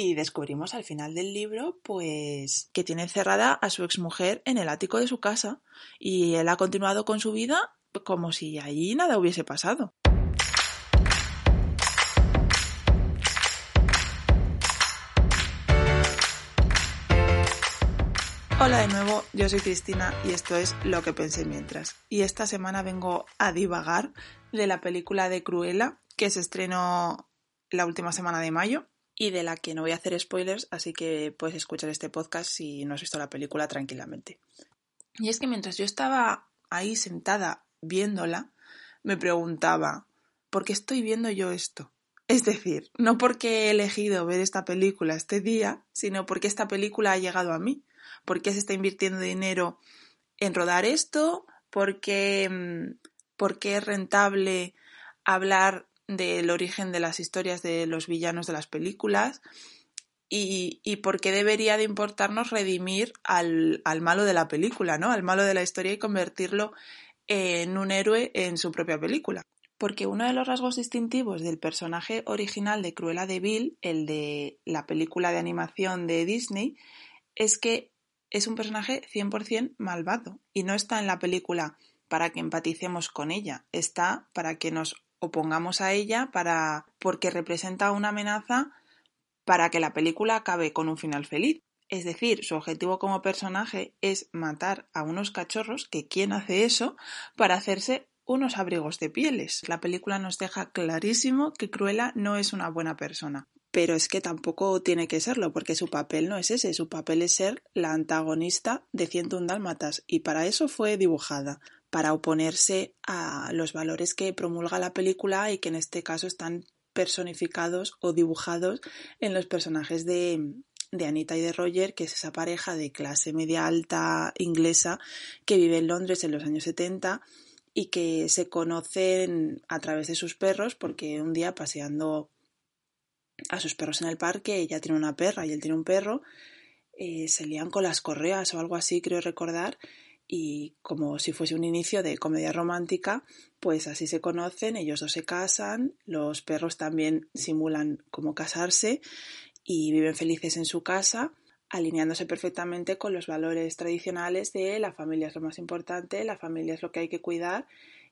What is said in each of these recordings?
y descubrimos al final del libro, pues, que tiene encerrada a su exmujer en el ático de su casa y él ha continuado con su vida como si allí nada hubiese pasado. Hola de nuevo, yo soy Cristina y esto es Lo que pensé mientras. Y esta semana vengo a divagar de la película de Cruella que se estrenó la última semana de mayo y de la que no voy a hacer spoilers, así que puedes escuchar este podcast si no has visto la película tranquilamente. Y es que mientras yo estaba ahí sentada viéndola, me preguntaba, ¿por qué estoy viendo yo esto? Es decir, no porque he elegido ver esta película este día, sino porque esta película ha llegado a mí. ¿Por qué se está invirtiendo dinero en rodar esto? ¿Por qué, mm, por qué es rentable hablar del origen de las historias de los villanos de las películas y, y por qué debería de importarnos redimir al, al, malo de la película, ¿no? Al malo de la historia y convertirlo en un héroe en su propia película. Porque uno de los rasgos distintivos del personaje original de Cruella de Vil, el de la película de animación de Disney, es que es un personaje 100% malvado y no está en la película para que empaticemos con ella, está para que nos opongamos a ella para porque representa una amenaza para que la película acabe con un final feliz. Es decir, su objetivo como personaje es matar a unos cachorros, que quién hace eso, para hacerse unos abrigos de pieles. La película nos deja clarísimo que Cruella no es una buena persona. Pero es que tampoco tiene que serlo, porque su papel no es ese, su papel es ser la antagonista de 101 Dálmatas, y para eso fue dibujada para oponerse a los valores que promulga la película y que en este caso están personificados o dibujados en los personajes de, de Anita y de Roger, que es esa pareja de clase media alta inglesa que vive en Londres en los años 70 y que se conocen a través de sus perros porque un día paseando a sus perros en el parque, ella tiene una perra y él tiene un perro, eh, se lían con las correas o algo así, creo recordar, y como si fuese un inicio de comedia romántica, pues así se conocen, ellos dos se casan, los perros también simulan como casarse y viven felices en su casa, alineándose perfectamente con los valores tradicionales de la familia es lo más importante, la familia es lo que hay que cuidar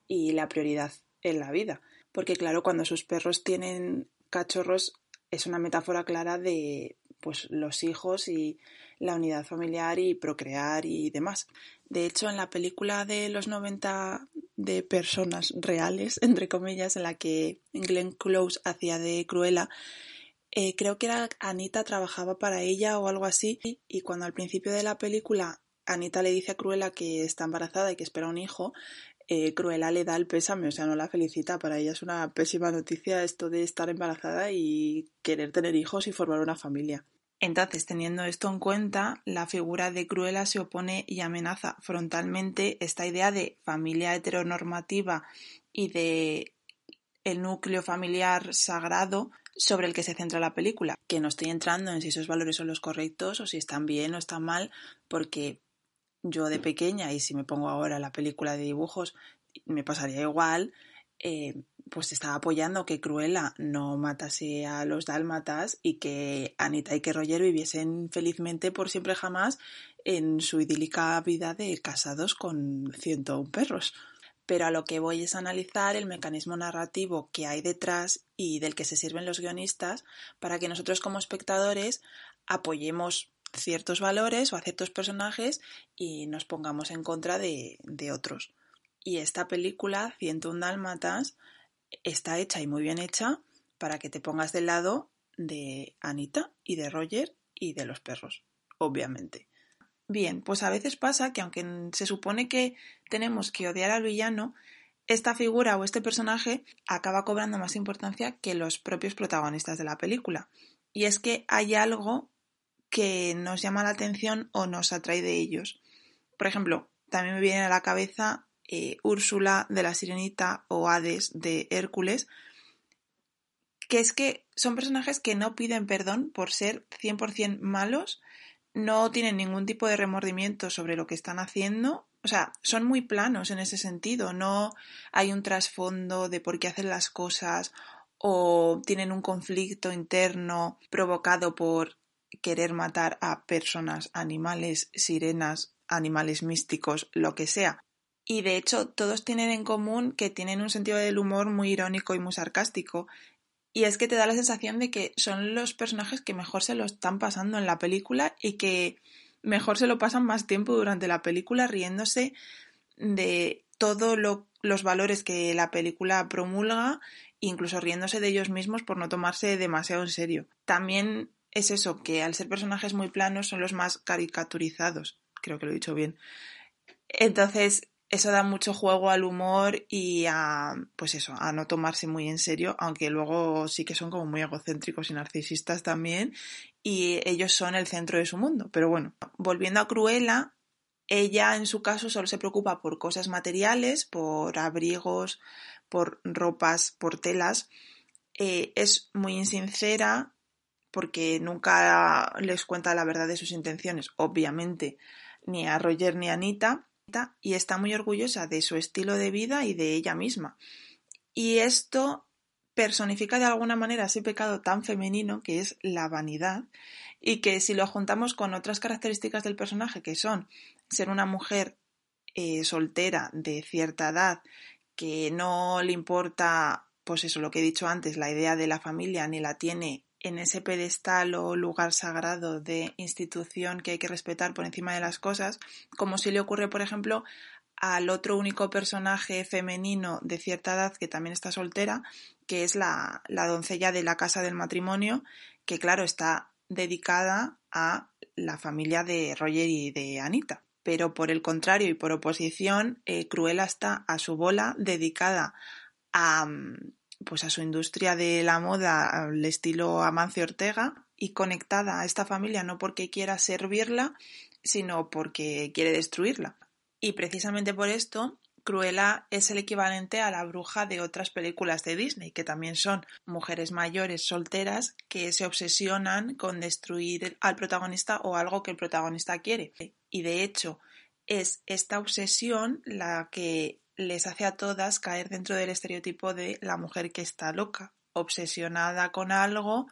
y la prioridad en la vida. Porque claro, cuando sus perros tienen cachorros es una metáfora clara de pues los hijos y la unidad familiar y procrear y demás. De hecho, en la película de los 90 de personas reales, entre comillas, en la que Glenn Close hacía de Cruella, eh, creo que era Anita trabajaba para ella o algo así, y cuando al principio de la película Anita le dice a Cruella que está embarazada y que espera un hijo, eh, Cruella le da el pésame, o sea, no la felicita. Para ella es una pésima noticia esto de estar embarazada y querer tener hijos y formar una familia. Entonces, teniendo esto en cuenta, la figura de Cruella se opone y amenaza frontalmente esta idea de familia heteronormativa y de el núcleo familiar sagrado sobre el que se centra la película. Que no estoy entrando en si esos valores son los correctos o si están bien o están mal, porque yo de pequeña, y si me pongo ahora la película de dibujos, me pasaría igual, eh, pues estaba apoyando que Cruella no matase a los dálmatas y que Anita y que Roger viviesen felizmente por siempre jamás en su idílica vida de casados con 101 perros. Pero a lo que voy es analizar el mecanismo narrativo que hay detrás y del que se sirven los guionistas para que nosotros como espectadores apoyemos ciertos valores o a ciertos personajes y nos pongamos en contra de, de otros. Y esta película, 101 Dálmatas, está hecha y muy bien hecha para que te pongas del lado de Anita y de Roger y de los perros, obviamente. Bien, pues a veces pasa que aunque se supone que tenemos que odiar al villano, esta figura o este personaje acaba cobrando más importancia que los propios protagonistas de la película. Y es que hay algo que nos llama la atención o nos atrae de ellos. Por ejemplo, también me viene a la cabeza eh, Úrsula de la Sirenita o Hades de Hércules, que es que son personajes que no piden perdón por ser 100% malos, no tienen ningún tipo de remordimiento sobre lo que están haciendo, o sea, son muy planos en ese sentido, no hay un trasfondo de por qué hacen las cosas o tienen un conflicto interno provocado por querer matar a personas, animales, sirenas, animales místicos, lo que sea. Y de hecho, todos tienen en común que tienen un sentido del humor muy irónico y muy sarcástico. Y es que te da la sensación de que son los personajes que mejor se lo están pasando en la película y que mejor se lo pasan más tiempo durante la película riéndose de todos los valores que la película promulga, incluso riéndose de ellos mismos por no tomarse demasiado en serio. También es eso, que al ser personajes muy planos son los más caricaturizados, creo que lo he dicho bien. Entonces, eso da mucho juego al humor y a, pues eso, a no tomarse muy en serio, aunque luego sí que son como muy egocéntricos y narcisistas también, y ellos son el centro de su mundo. Pero bueno, volviendo a Cruella, ella en su caso solo se preocupa por cosas materiales, por abrigos, por ropas, por telas. Eh, es muy insincera porque nunca les cuenta la verdad de sus intenciones, obviamente, ni a Roger ni a Anita y está muy orgullosa de su estilo de vida y de ella misma. Y esto personifica de alguna manera ese pecado tan femenino que es la vanidad y que si lo juntamos con otras características del personaje que son ser una mujer eh, soltera de cierta edad que no le importa pues eso lo que he dicho antes la idea de la familia ni la tiene en ese pedestal o lugar sagrado de institución que hay que respetar por encima de las cosas, como si le ocurre, por ejemplo, al otro único personaje femenino de cierta edad que también está soltera, que es la, la doncella de la casa del matrimonio, que claro, está dedicada a la familia de Roger y de Anita. Pero por el contrario y por oposición, eh, Cruella está a su bola dedicada a, mm, pues a su industria de la moda al estilo Amancio Ortega y conectada a esta familia no porque quiera servirla, sino porque quiere destruirla. Y precisamente por esto, Cruella es el equivalente a la bruja de otras películas de Disney, que también son mujeres mayores solteras que se obsesionan con destruir al protagonista o algo que el protagonista quiere. Y de hecho, es esta obsesión la que les hace a todas caer dentro del estereotipo de la mujer que está loca, obsesionada con algo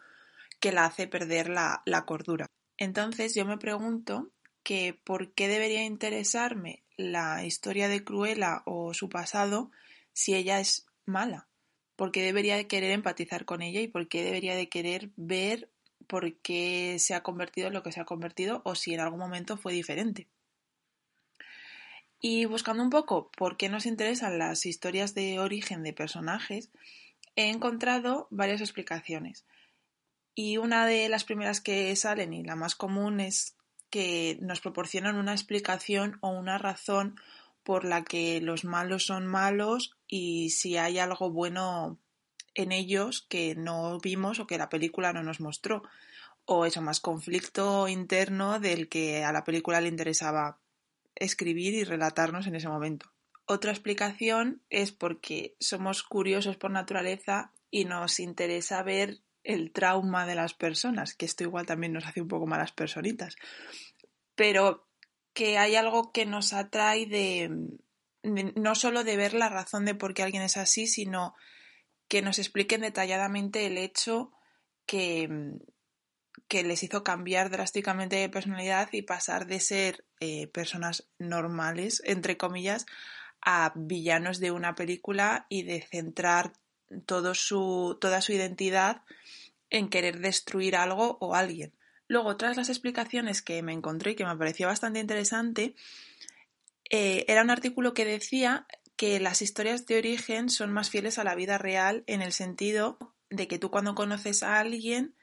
que la hace perder la, cordura. Entonces yo me pregunto que por qué debería interesarme la historia de Cruella o su pasado si ella es mala. ¿Por qué debería de querer empatizar con ella y por qué debería de querer ver por qué se ha convertido en lo que se ha convertido o si en algún momento fue diferente? Y buscando un poco por qué nos interesan las historias de origen de personajes, he encontrado varias explicaciones. Y una de las primeras que salen y la más común es que nos proporcionan una explicación o una razón por la que los malos son malos y si hay algo bueno en ellos que no vimos o que la película no nos mostró. O eso, más conflicto interno del que a la película le interesaba escribir y relatarnos en ese momento. Otra explicación es porque somos curiosos por naturaleza y nos interesa ver el trauma de las personas, que esto igual también nos hace un poco malas personitas. Pero que hay algo que nos atrae de, no solo de ver la razón de por qué alguien es así, sino que nos expliquen detalladamente el hecho que, que les hizo cambiar drásticamente de personalidad y pasar de ser eh, personas normales, entre comillas, a villanos de una película y de centrar su, toda su identidad en querer destruir algo o alguien. Luego, tras las explicaciones que me encontré y que me pareció bastante interesante, eh, era un artículo que decía que las historias de origen son más fieles a la vida real en el sentido de que tú cuando conoces a alguien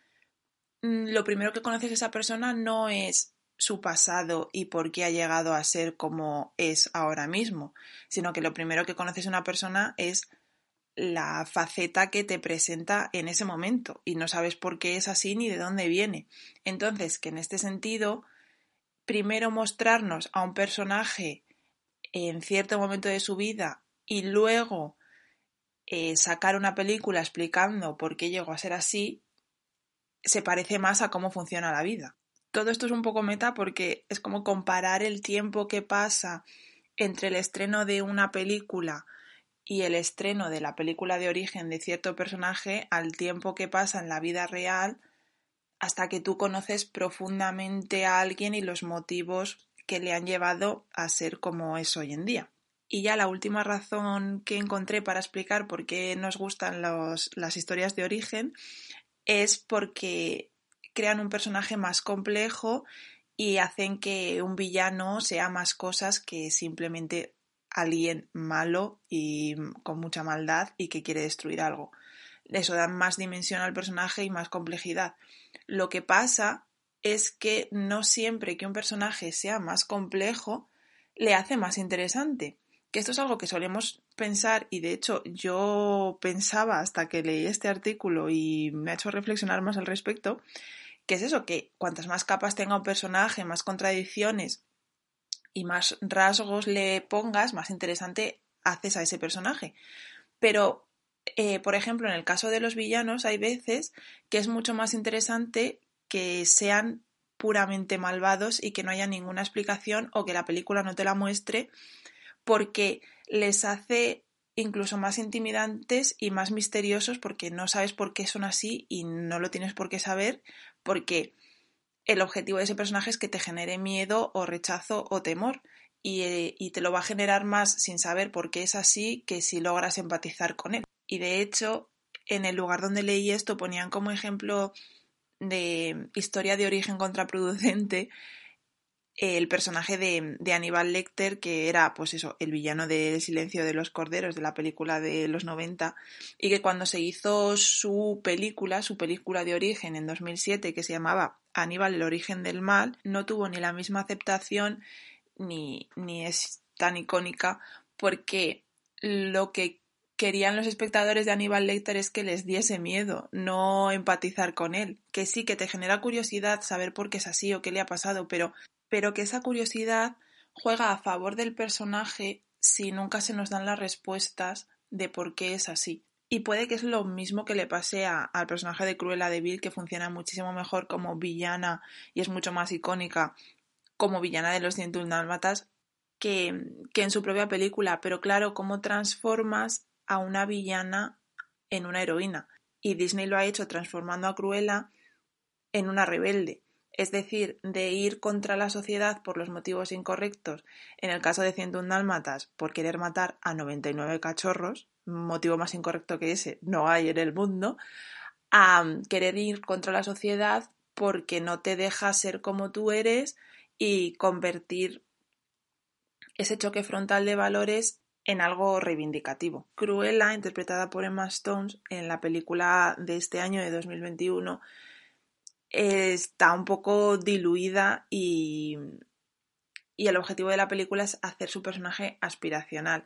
lo primero que conoces a esa persona no es su pasado y por qué ha llegado a ser como es ahora mismo, sino que lo primero que conoces a una persona es la faceta que te presenta en ese momento y no sabes por qué es así ni de dónde viene. Entonces, que en este sentido, primero mostrarnos a un personaje en cierto momento de su vida y luego eh, sacar una película explicando por qué llegó a ser así, se parece más a cómo funciona la vida. Todo esto es un poco meta porque es como comparar el tiempo que pasa entre el estreno de una película y el estreno de la película de origen de cierto personaje al tiempo que pasa en la vida real hasta que tú conoces profundamente a alguien y los motivos que le han llevado a ser como es hoy en día. Y ya la última razón que encontré para explicar por qué nos gustan las historias de origen es porque crean un personaje más complejo y hacen que un villano sea más cosas que simplemente alguien malo y con mucha maldad y que quiere destruir algo. Eso da más dimensión al personaje y más complejidad. Lo que pasa es que no siempre que un personaje sea más complejo le hace más interesante. Que esto es algo que solemos pensar y de hecho yo pensaba hasta que leí este artículo y me ha hecho reflexionar más al respecto, que es eso, que cuantas más capas tenga un personaje, más contradicciones y más rasgos le pongas, más interesante haces a ese personaje. Pero, eh, por ejemplo, en el caso de los villanos hay veces que es mucho más interesante que sean puramente malvados y que no haya ninguna explicación o que la película no te la muestre porque les hace incluso más intimidantes y más misteriosos porque no sabes por qué son así y no lo tienes por qué saber porque el objetivo de ese personaje es que te genere miedo o rechazo o temor y, y, te lo va a generar más sin saber por qué es así que si logras empatizar con él. Y de hecho, en el lugar donde leí esto ponían como ejemplo de historia de origen contraproducente el personaje de, de, Aníbal Lecter, que era, pues eso, el villano de silencio de los corderos de la película de los 90, y que cuando se hizo su película, su película de origen en 2007, que se llamaba Aníbal, el origen del mal, no tuvo ni la misma aceptación ni, ni es tan icónica, porque lo que querían los espectadores de Aníbal Lecter es que les diese miedo, no empatizar con él. Que sí, que te genera curiosidad saber por qué es así o qué le ha pasado, pero pero que esa curiosidad juega a favor del personaje si nunca se nos dan las respuestas de por qué es así. Y puede que es lo mismo que le pase al personaje de Cruella de Vil, que funciona muchísimo mejor como villana y es mucho más icónica como villana de los Dálmatas que, que en su propia película. Pero claro, ¿cómo transformas a una villana en una heroína? Y Disney lo ha hecho transformando a Cruella en una rebelde es decir, de ir contra la sociedad por los motivos incorrectos, en el caso de 101 dálmatas, por querer matar a 99 cachorros, motivo más incorrecto que ese no hay en el mundo, a querer ir contra la sociedad porque no te deja ser como tú eres y convertir ese choque frontal de valores en algo reivindicativo. Cruella, interpretada por Emma Stone en la película de este año de 2021, está un poco diluida y, y el objetivo de la película es hacer su personaje aspiracional.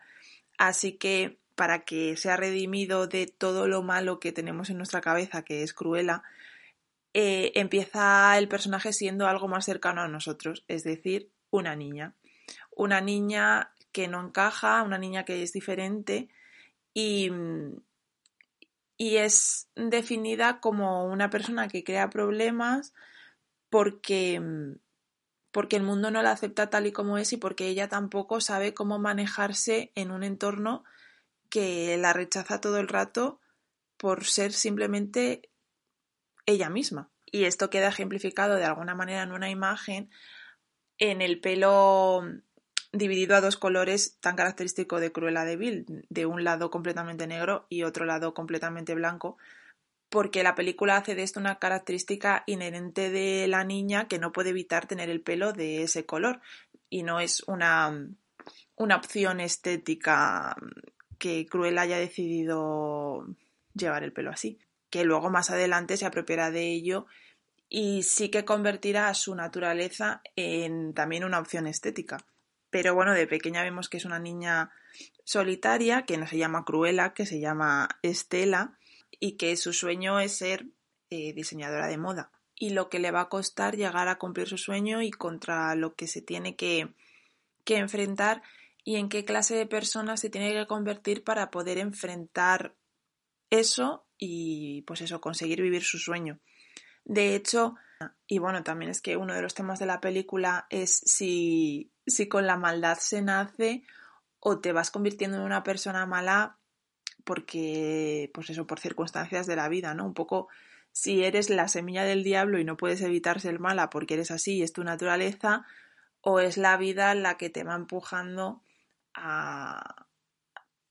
Así que para que sea redimido de todo lo malo que tenemos en nuestra cabeza, que es Cruella, eh, empieza el personaje siendo algo más cercano a nosotros, es decir, una niña. Una niña que no encaja, una niña que es diferente y, y es definida como una persona que crea problemas porque, porque el mundo no la acepta tal y como es y porque ella tampoco sabe cómo manejarse en un entorno que la rechaza todo el rato por ser simplemente ella misma. Y esto queda ejemplificado de alguna manera en una imagen en el pelo dividido a dos colores tan característico de Cruella de Vil, de un lado completamente negro y otro lado completamente blanco, porque la película hace de esto una característica inherente de la niña que no puede evitar tener el pelo de ese color y no es una, una opción estética que Cruella haya decidido llevar el pelo así, que luego más adelante se apropiará de ello y sí que convertirá su naturaleza en también una opción estética. Pero bueno, de pequeña vemos que es una niña solitaria, que no se llama Cruella, que se llama Estela, y que su sueño es ser eh, diseñadora de moda. Y lo que le va a costar llegar a cumplir su sueño y contra lo que se tiene que, que enfrentar y en qué clase de persona se tiene que convertir para poder enfrentar eso y pues eso, conseguir vivir su sueño. De hecho, y bueno, también es que uno de los temas de la película es si, si con la maldad se nace o te vas convirtiendo en una persona mala porque, pues eso, por circunstancias de la vida, ¿no? Un poco si eres la semilla del diablo y no puedes evitar ser mala porque eres así y es tu naturaleza, o es la vida la que te va empujando a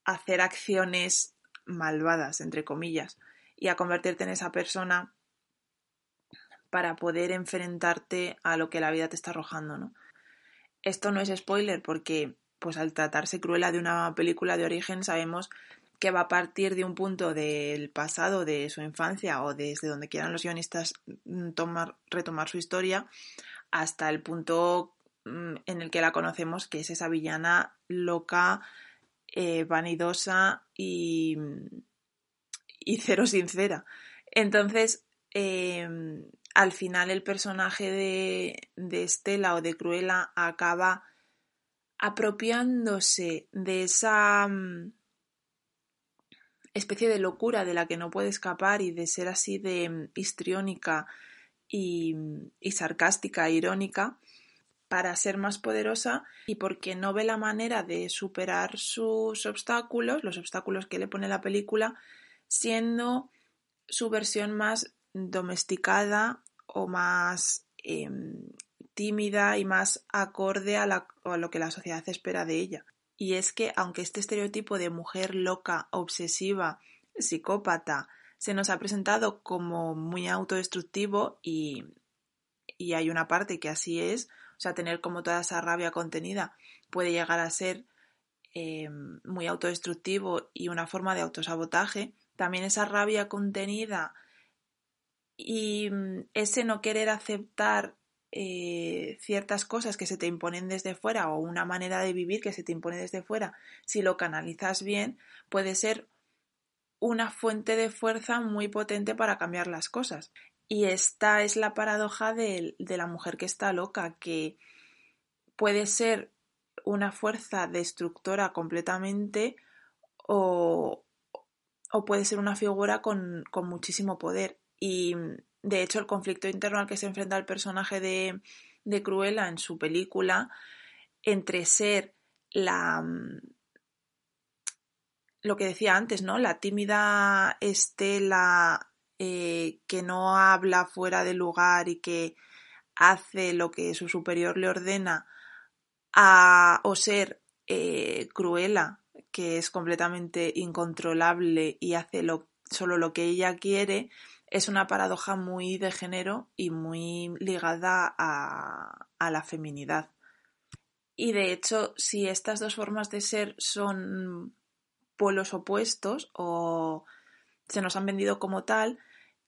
hacer acciones malvadas, entre comillas, y a convertirte en esa persona para poder enfrentarte a lo que la vida te está arrojando, ¿no? Esto no es spoiler porque, pues al tratarse cruela de una película de origen, sabemos que va a partir de un punto del pasado, de su infancia o desde donde quieran los guionistas mm, tomar, retomar su historia, hasta el punto mm, en el que la conocemos, que es esa villana loca, eh, vanidosa y, y cero sincera. Entonces, em, al final el personaje de, de Estela o de Cruella acaba apropiándose de esa mm, especie de locura de la que no puede escapar y de ser así de mm, histriónica y, y sarcástica, irónica, para ser más poderosa y porque no ve la manera de superar sus obstáculos, los obstáculos que le pone la película, siendo su versión más domesticada o más em, tímida y más acorde a, lo que la sociedad espera de ella. Y es que aunque este estereotipo de mujer loca, obsesiva, psicópata, se nos ha presentado como muy autodestructivo y, y hay una parte que así es, o sea, tener como toda esa rabia contenida puede llegar a ser em, muy autodestructivo y una forma de autosabotaje. También esa rabia contenida y mm, ese no querer aceptar eh, ciertas cosas que se te imponen desde fuera o una manera de vivir que se te impone desde fuera, si lo canalizas bien, puede ser una fuente de fuerza muy potente para cambiar las cosas. Y esta es la paradoja de, la mujer que está loca, que puede ser una fuerza destructora completamente o, puede ser una figura con, muchísimo poder. Y de hecho el conflicto interno al que se enfrenta el personaje de, de Cruella en su película, entre ser la lo que decía antes, ¿no? La tímida Estela eh, que no habla fuera de lugar y que hace lo que su superior le ordena, o ser eh, cruela, que es completamente incontrolable y hace lo, solo lo que ella quiere, es una paradoja muy de género y muy ligada a, la feminidad. Y de hecho, si estas dos formas de ser son polos opuestos o se nos han vendido como tal,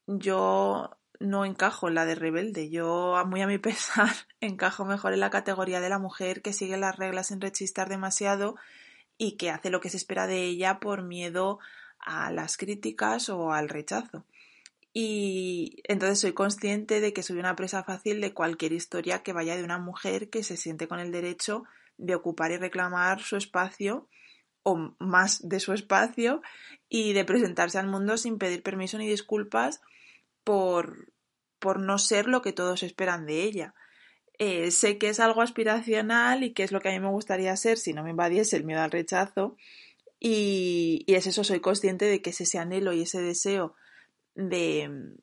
yo no encajo en la de rebelde. Yo, muy a mi pesar, encajo mejor en la categoría de la mujer que sigue las reglas sin rechistar demasiado y que hace lo que se espera de ella por miedo a las críticas o al rechazo. Y entonces soy consciente de que soy una presa fácil de cualquier historia que vaya de una mujer que se siente con el derecho de ocupar y reclamar su espacio o más de su espacio y de presentarse al mundo sin pedir permiso ni disculpas por, por no ser lo que todos esperan de ella. Eh, sé que es algo aspiracional y que es lo que a mí me gustaría ser si no me invadiese el miedo al rechazo. Y, y es eso, soy consciente de que es ese anhelo y ese deseo de,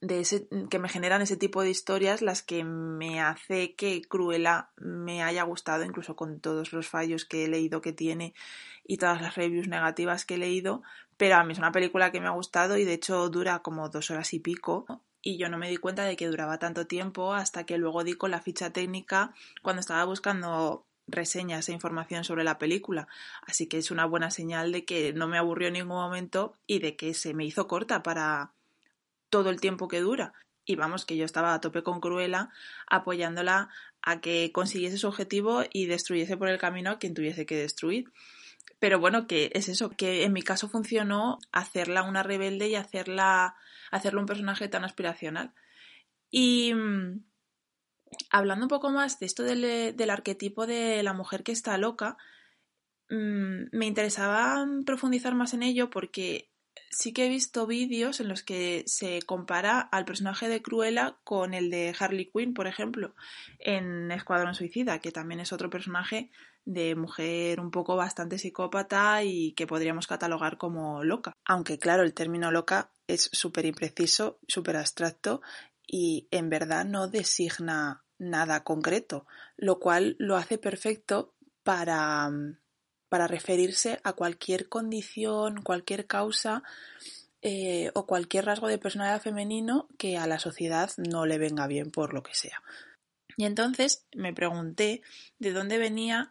de ese, que me generan ese tipo de historias las que me hace que Cruella me haya gustado, incluso con todos los fallos que he leído que tiene y todas las reviews negativas que he leído, pero a mí es una película que me ha gustado y de hecho dura como dos horas y pico. Y yo no me di cuenta de que duraba tanto tiempo hasta que luego di con la ficha técnica cuando estaba buscando reseñas e información sobre la película. Así que es una buena señal de que no me aburrió en ningún momento y de que se me hizo corta para todo el tiempo que dura. Y vamos, que yo estaba a tope con Cruella apoyándola a que consiguiese su objetivo y destruyese por el camino a quien tuviese que destruir. Pero bueno, que es eso, que en mi caso funcionó hacerla una rebelde y hacerla, un personaje tan aspiracional. Y mm, hablando un poco más de esto del, del arquetipo de la mujer que está loca, mm, me interesaba profundizar más en ello porque sí que he visto vídeos en los que se compara al personaje de Cruella con el de Harley Quinn, por ejemplo, en Escuadrón Suicida, que también es otro personaje de mujer un poco bastante psicópata y que podríamos catalogar como loca. Aunque claro, el término loca es súper impreciso, súper abstracto y en verdad no designa nada concreto, lo cual lo hace perfecto para, para referirse a cualquier condición, cualquier causa eh, o cualquier rasgo de personalidad femenino que a la sociedad no le venga bien por lo que sea. Y entonces me pregunté de dónde venía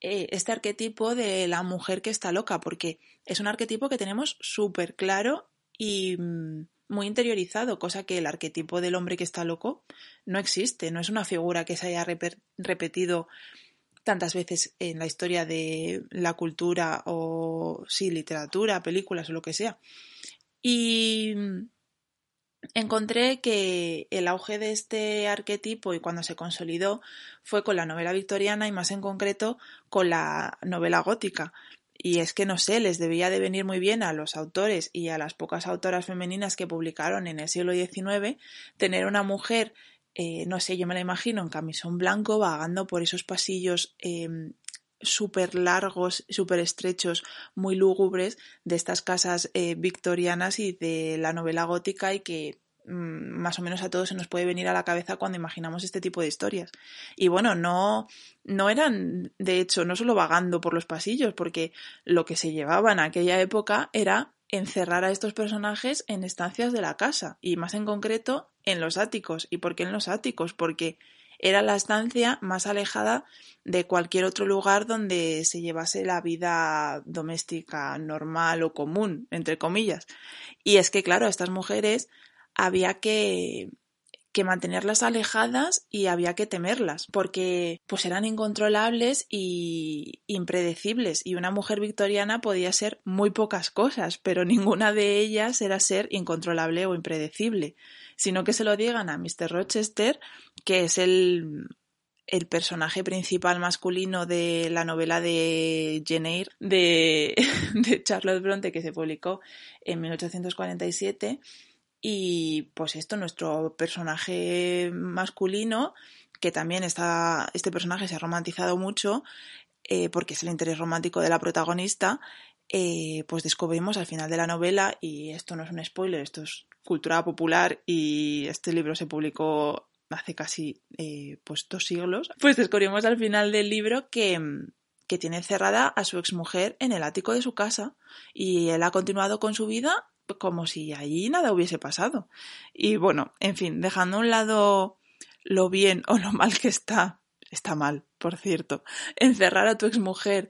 eh, este arquetipo de la mujer que está loca, porque es un arquetipo que tenemos súper claro y mm, muy interiorizado, cosa que el arquetipo del hombre que está loco no existe, no es una figura que se haya repetido tantas veces en la historia de la cultura o sí, literatura, películas o lo que sea. Y encontré que el auge de este arquetipo y cuando se consolidó fue con la novela victoriana y más en concreto con la novela gótica. Y es que no sé, les debía de venir muy bien a los autores y a las pocas autoras femeninas que publicaron en el siglo XIX tener una mujer eh, no sé, yo me la imagino en camisón blanco vagando por esos pasillos em, súper largos, súper estrechos, muy lúgubres de estas casas eh, victorianas y de la novela gótica y que más o menos a todos se nos puede venir a la cabeza cuando imaginamos este tipo de historias. Y bueno, no, no eran, de hecho, no solo vagando por los pasillos, porque lo que se llevaba en aquella época era encerrar a estos personajes en estancias de la casa y más en concreto en los áticos. ¿Y por qué en los áticos? Porque era la estancia más alejada de cualquier otro lugar donde se llevase la vida doméstica normal o común, entre comillas. Y es que, claro, a estas mujeres había que que mantenerlas alejadas y había que temerlas, porque pues eran incontrolables y impredecibles, y una mujer victoriana podía ser muy pocas cosas, pero ninguna de ellas era ser incontrolable o impredecible, sino que se lo digan a Mr. Rochester, que es el, el personaje principal masculino de la novela de Jane Eyre de, de Charlotte Bronte que se publicó en 1847 y pues esto, nuestro personaje masculino, que también está, este personaje se ha romantizado mucho, eh, porque es el interés romántico de la protagonista, eh, pues descubrimos al final de la novela, y esto no es un spoiler, esto es cultura popular y este libro se publicó hace casi eh, pues dos siglos, pues descubrimos al final del libro que, que tiene encerrada a su exmujer en el ático de su casa y él ha continuado con su vida como si allí nada hubiese pasado. Y bueno, en fin, dejando a un lado lo bien o lo mal que está, está mal, por cierto, encerrar a tu exmujer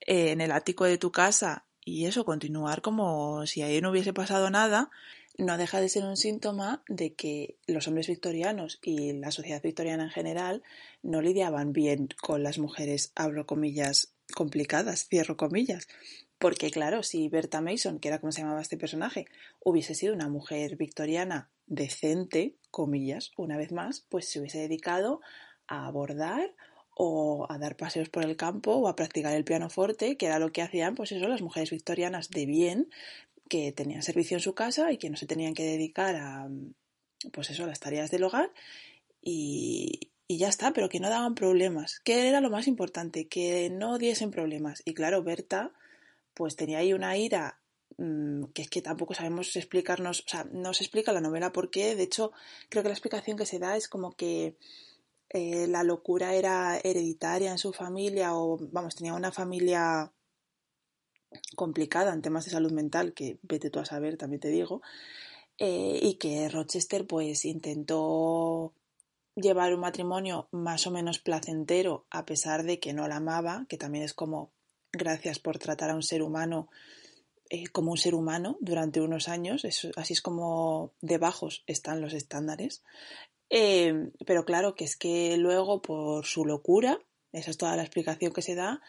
en el ático de tu casa y eso, continuar como si ahí no hubiese pasado nada, no deja de ser un síntoma de que los hombres victorianos y la sociedad victoriana en general no lidiaban bien con las mujeres, abro comillas, complicadas, cierro comillas, porque claro, si Berta Mason, que era como se llamaba este personaje, hubiese sido una mujer victoriana decente, comillas, una vez más, pues se hubiese dedicado a bordar o a dar paseos por el campo o a practicar el pianoforte, que era lo que hacían, pues eso, las mujeres victorianas de bien, que tenían servicio en su casa y que no se tenían que dedicar a, pues eso, a las tareas del hogar y, y ya está, pero que no daban problemas, que era lo más importante, que no diesen problemas. Y claro, Berta pues tenía ahí una ira mm, que es que tampoco sabemos explicarnos, o sea, no se explica la novela por qué, de hecho creo que la explicación que se da es como que eh, la locura era hereditaria en su familia o vamos, tenía una familia complicada en temas de salud mental, que vete tú a saber, también te digo, eh, y que Rochester pues intentó llevar un matrimonio más o menos placentero a pesar de que no la amaba, que también es como gracias por tratar a un ser humano eh, como un ser humano durante unos años, así es como de bajos están los estándares. Eh, pero claro que es que luego por su locura, esa es toda la explicación que se da,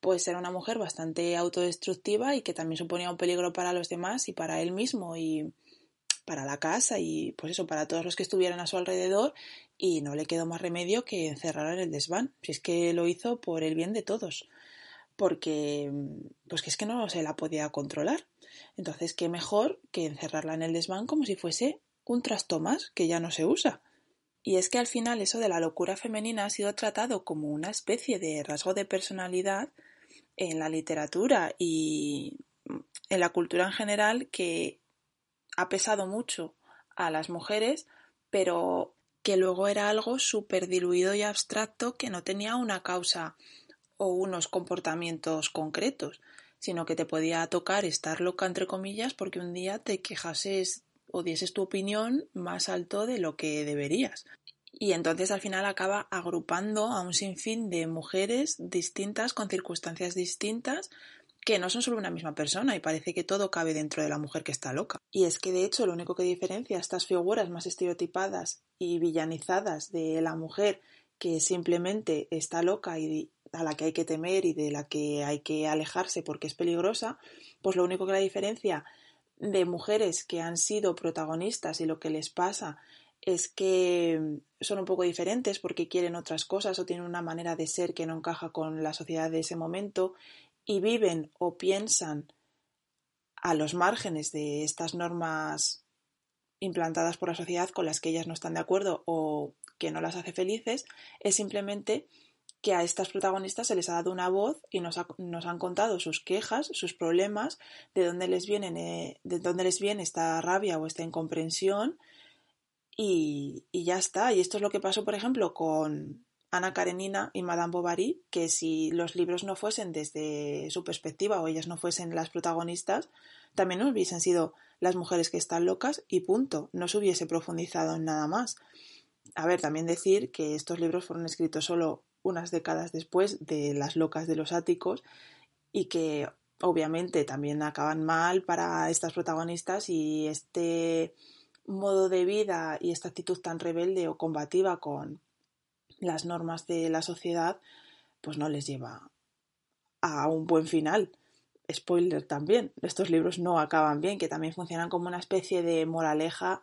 pues era una mujer bastante autodestructiva y que también suponía un peligro para los demás y para él mismo y para la casa y pues eso, para todos los que estuvieran a su alrededor y no le quedó más remedio que encerrar en el desván, si es que lo hizo por el bien de todos porque pues que es que no se la podía controlar. Entonces, ¿qué mejor que encerrarla en el desván como si fuese un trasto más que ya no se usa? Y es que al final eso de la locura femenina ha sido tratado como una especie de rasgo de personalidad en la literatura y en la cultura en general que ha pesado mucho a las mujeres, pero que luego era algo súper diluido y abstracto que no tenía una causa o unos comportamientos concretos, sino que te podía tocar estar loca entre comillas porque un día te quejases o dieses tu opinión más alto de lo que deberías. Y entonces al final acaba agrupando a un sinfín de mujeres distintas con circunstancias distintas que no son solo una misma persona y parece que todo cabe dentro de la mujer que está loca. Y es que de hecho lo único que diferencia estas figuras más estereotipadas y villanizadas de la mujer que simplemente está loca y a la que hay que temer y de la que hay que alejarse porque es peligrosa, pues lo único que la diferencia de mujeres que han sido protagonistas y lo que les pasa es que son un poco diferentes porque quieren otras cosas o tienen una manera de ser que no encaja con la sociedad de ese momento y viven o piensan a los márgenes de estas normas implantadas por la sociedad con las que ellas no están de acuerdo o que no las hace felices, es simplemente que a estas protagonistas se les ha dado una voz y nos, han contado sus quejas, sus problemas, de dónde les vienen, eh, de dónde les viene esta rabia o esta incomprensión y, y, ya está. Y esto es lo que pasó, por ejemplo, con Ana Karenina y Madame Bovary, que si los libros no fuesen desde su perspectiva o ellas no fuesen las protagonistas, también hubiesen sido las mujeres que están locas y punto, no se hubiese profundizado en nada más. A ver, también decir que estos libros fueron escritos solo unas décadas después de Las locas de los áticos y que obviamente también acaban mal para estas protagonistas y este modo de vida y esta actitud tan rebelde o combativa con las normas de la sociedad, pues no les lleva a un buen final. Spoiler también, estos libros no acaban bien, que también funcionan como una especie de moraleja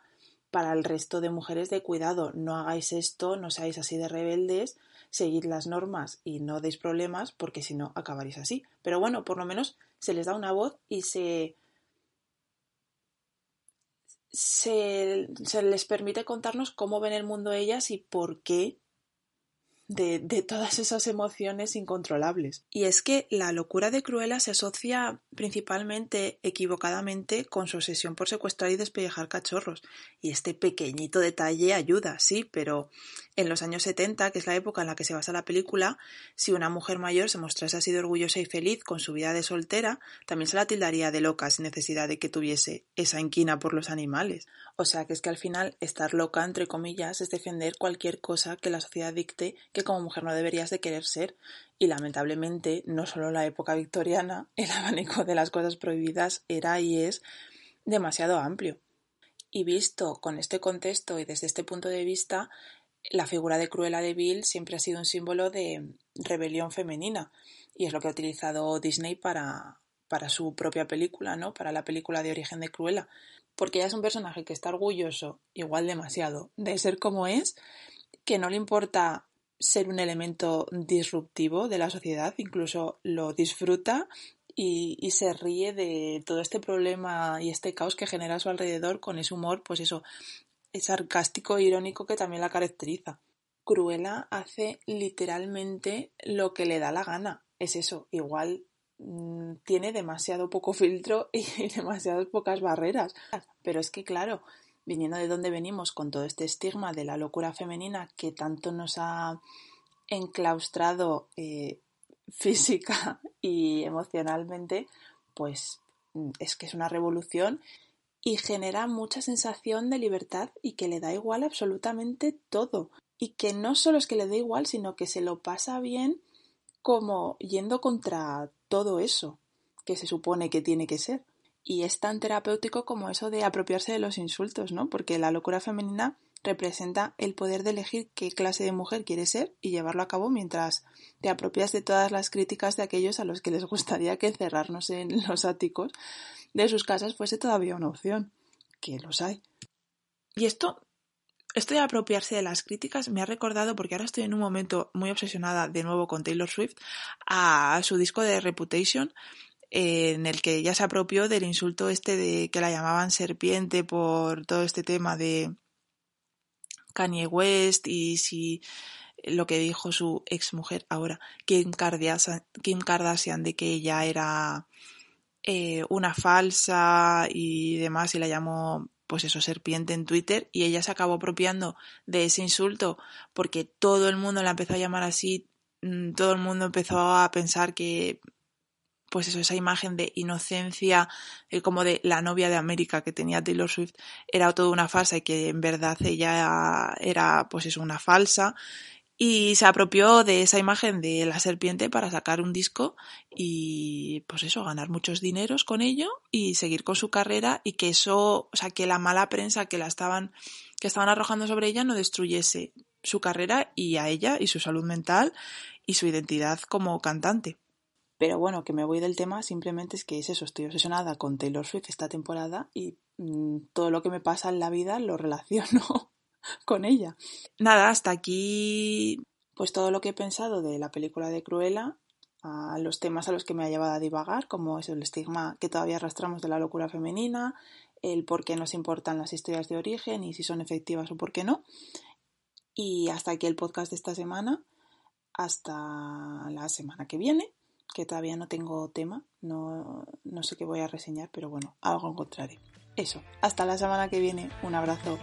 para el resto de mujeres de cuidado, no hagáis esto, no seáis así de rebeldes, seguid las normas y no deis problemas, porque si no acabaréis así. Pero bueno, por lo menos se les da una voz y se se, se, les permite contarnos cómo ven el mundo ellas y por qué de, todas esas emociones incontrolables. Y es que la locura de Cruella se asocia principalmente, equivocadamente, con su obsesión por secuestrar y despellejar cachorros. Y este pequeñito detalle ayuda, sí, pero en los años 70, que es la época en la que se basa la película, si una mujer mayor se mostrase así de orgullosa y feliz con su vida de soltera, también se la tildaría de loca sin necesidad de que tuviese esa inquina por los animales. O sea que es que al final estar loca, entre comillas, es defender cualquier cosa que la sociedad dicte que como mujer no deberías de querer ser. Y lamentablemente, no solo la época victoriana, el abanico de las cosas prohibidas era y es demasiado amplio. Y visto con este contexto y desde este punto de vista, la figura de Cruella de Vil siempre ha sido un símbolo de rebelión femenina y es lo que ha utilizado Disney para, para su propia película, ¿no? Para la película de origen de Cruella porque ella es un personaje que está orgulloso, igual demasiado, de ser como es, que no le importa ser un elemento disruptivo de la sociedad, incluso lo disfruta y, se ríe de todo este problema y este caos que genera a su alrededor con ese humor, pues eso, es sarcástico e irónico que también la caracteriza. Cruella hace literalmente lo que le da la gana. Es eso, igual Mm, tiene demasiado poco filtro y demasiadas pocas barreras. Pero es que, claro, viniendo de donde venimos con todo este estigma de la locura femenina que tanto nos ha enclaustrado eh, física y emocionalmente, pues mm, es que es una revolución y genera mucha sensación de libertad y que le da igual absolutamente todo. Y que no solo es que le da igual, sino que se lo pasa bien como yendo contra todo eso que se supone que tiene que ser. Y es tan terapéutico como eso de apropiarse de los insultos, ¿no? Porque la locura femenina representa el poder de elegir qué clase de mujer quieres ser y llevarlo a cabo mientras te apropias de todas las críticas de aquellos a los que les gustaría que encerrarnos en los áticos de sus casas fuese todavía una opción, que los hay. Y esto esto de apropiarse de las críticas me ha recordado, porque ahora estoy en un momento muy obsesionada de nuevo con Taylor Swift, a su disco de Reputation, eh, en el que ella se apropió del insulto este de que la llamaban serpiente por todo este tema de Kanye West y si lo que dijo su ex mujer ahora, Kim Kardashian, Kim Kardashian de que ella era eh, una falsa y demás y la llamó pues eso, serpiente en Twitter y ella se acabó apropiando de ese insulto porque todo el mundo la empezó a llamar así, mm, todo el mundo empezó a pensar que pues eso, esa imagen de inocencia, eh, como de la novia de América que tenía Taylor Swift, era todo una farsa y que en verdad ella era, pues eso, una falsa. Y se apropió de esa imagen de la serpiente para sacar un disco y, pues eso, ganar muchos dineros con ello y seguir con su carrera y que eso, o sea, que la mala prensa que la estaban, que estaban arrojando sobre ella no destruyese su carrera y a ella y su salud mental y su identidad como cantante. Pero bueno, que me voy del tema, simplemente es que es eso, estoy obsesionada con Taylor Swift esta temporada y mm, todo lo que me pasa en la vida lo relaciono con ella. Nada, hasta aquí pues todo lo que he pensado de la película de Cruella, a los temas a los que me ha llevado a divagar, como es el estigma que todavía arrastramos de la locura femenina, el por qué nos importan las historias de origen y si son efectivas o por qué no. Y hasta aquí el podcast de esta semana. Hasta la semana que viene que todavía no tengo tema, no, no sé qué voy a reseñar, pero bueno, algo encontraré. Eso, hasta la semana que viene, un abrazo.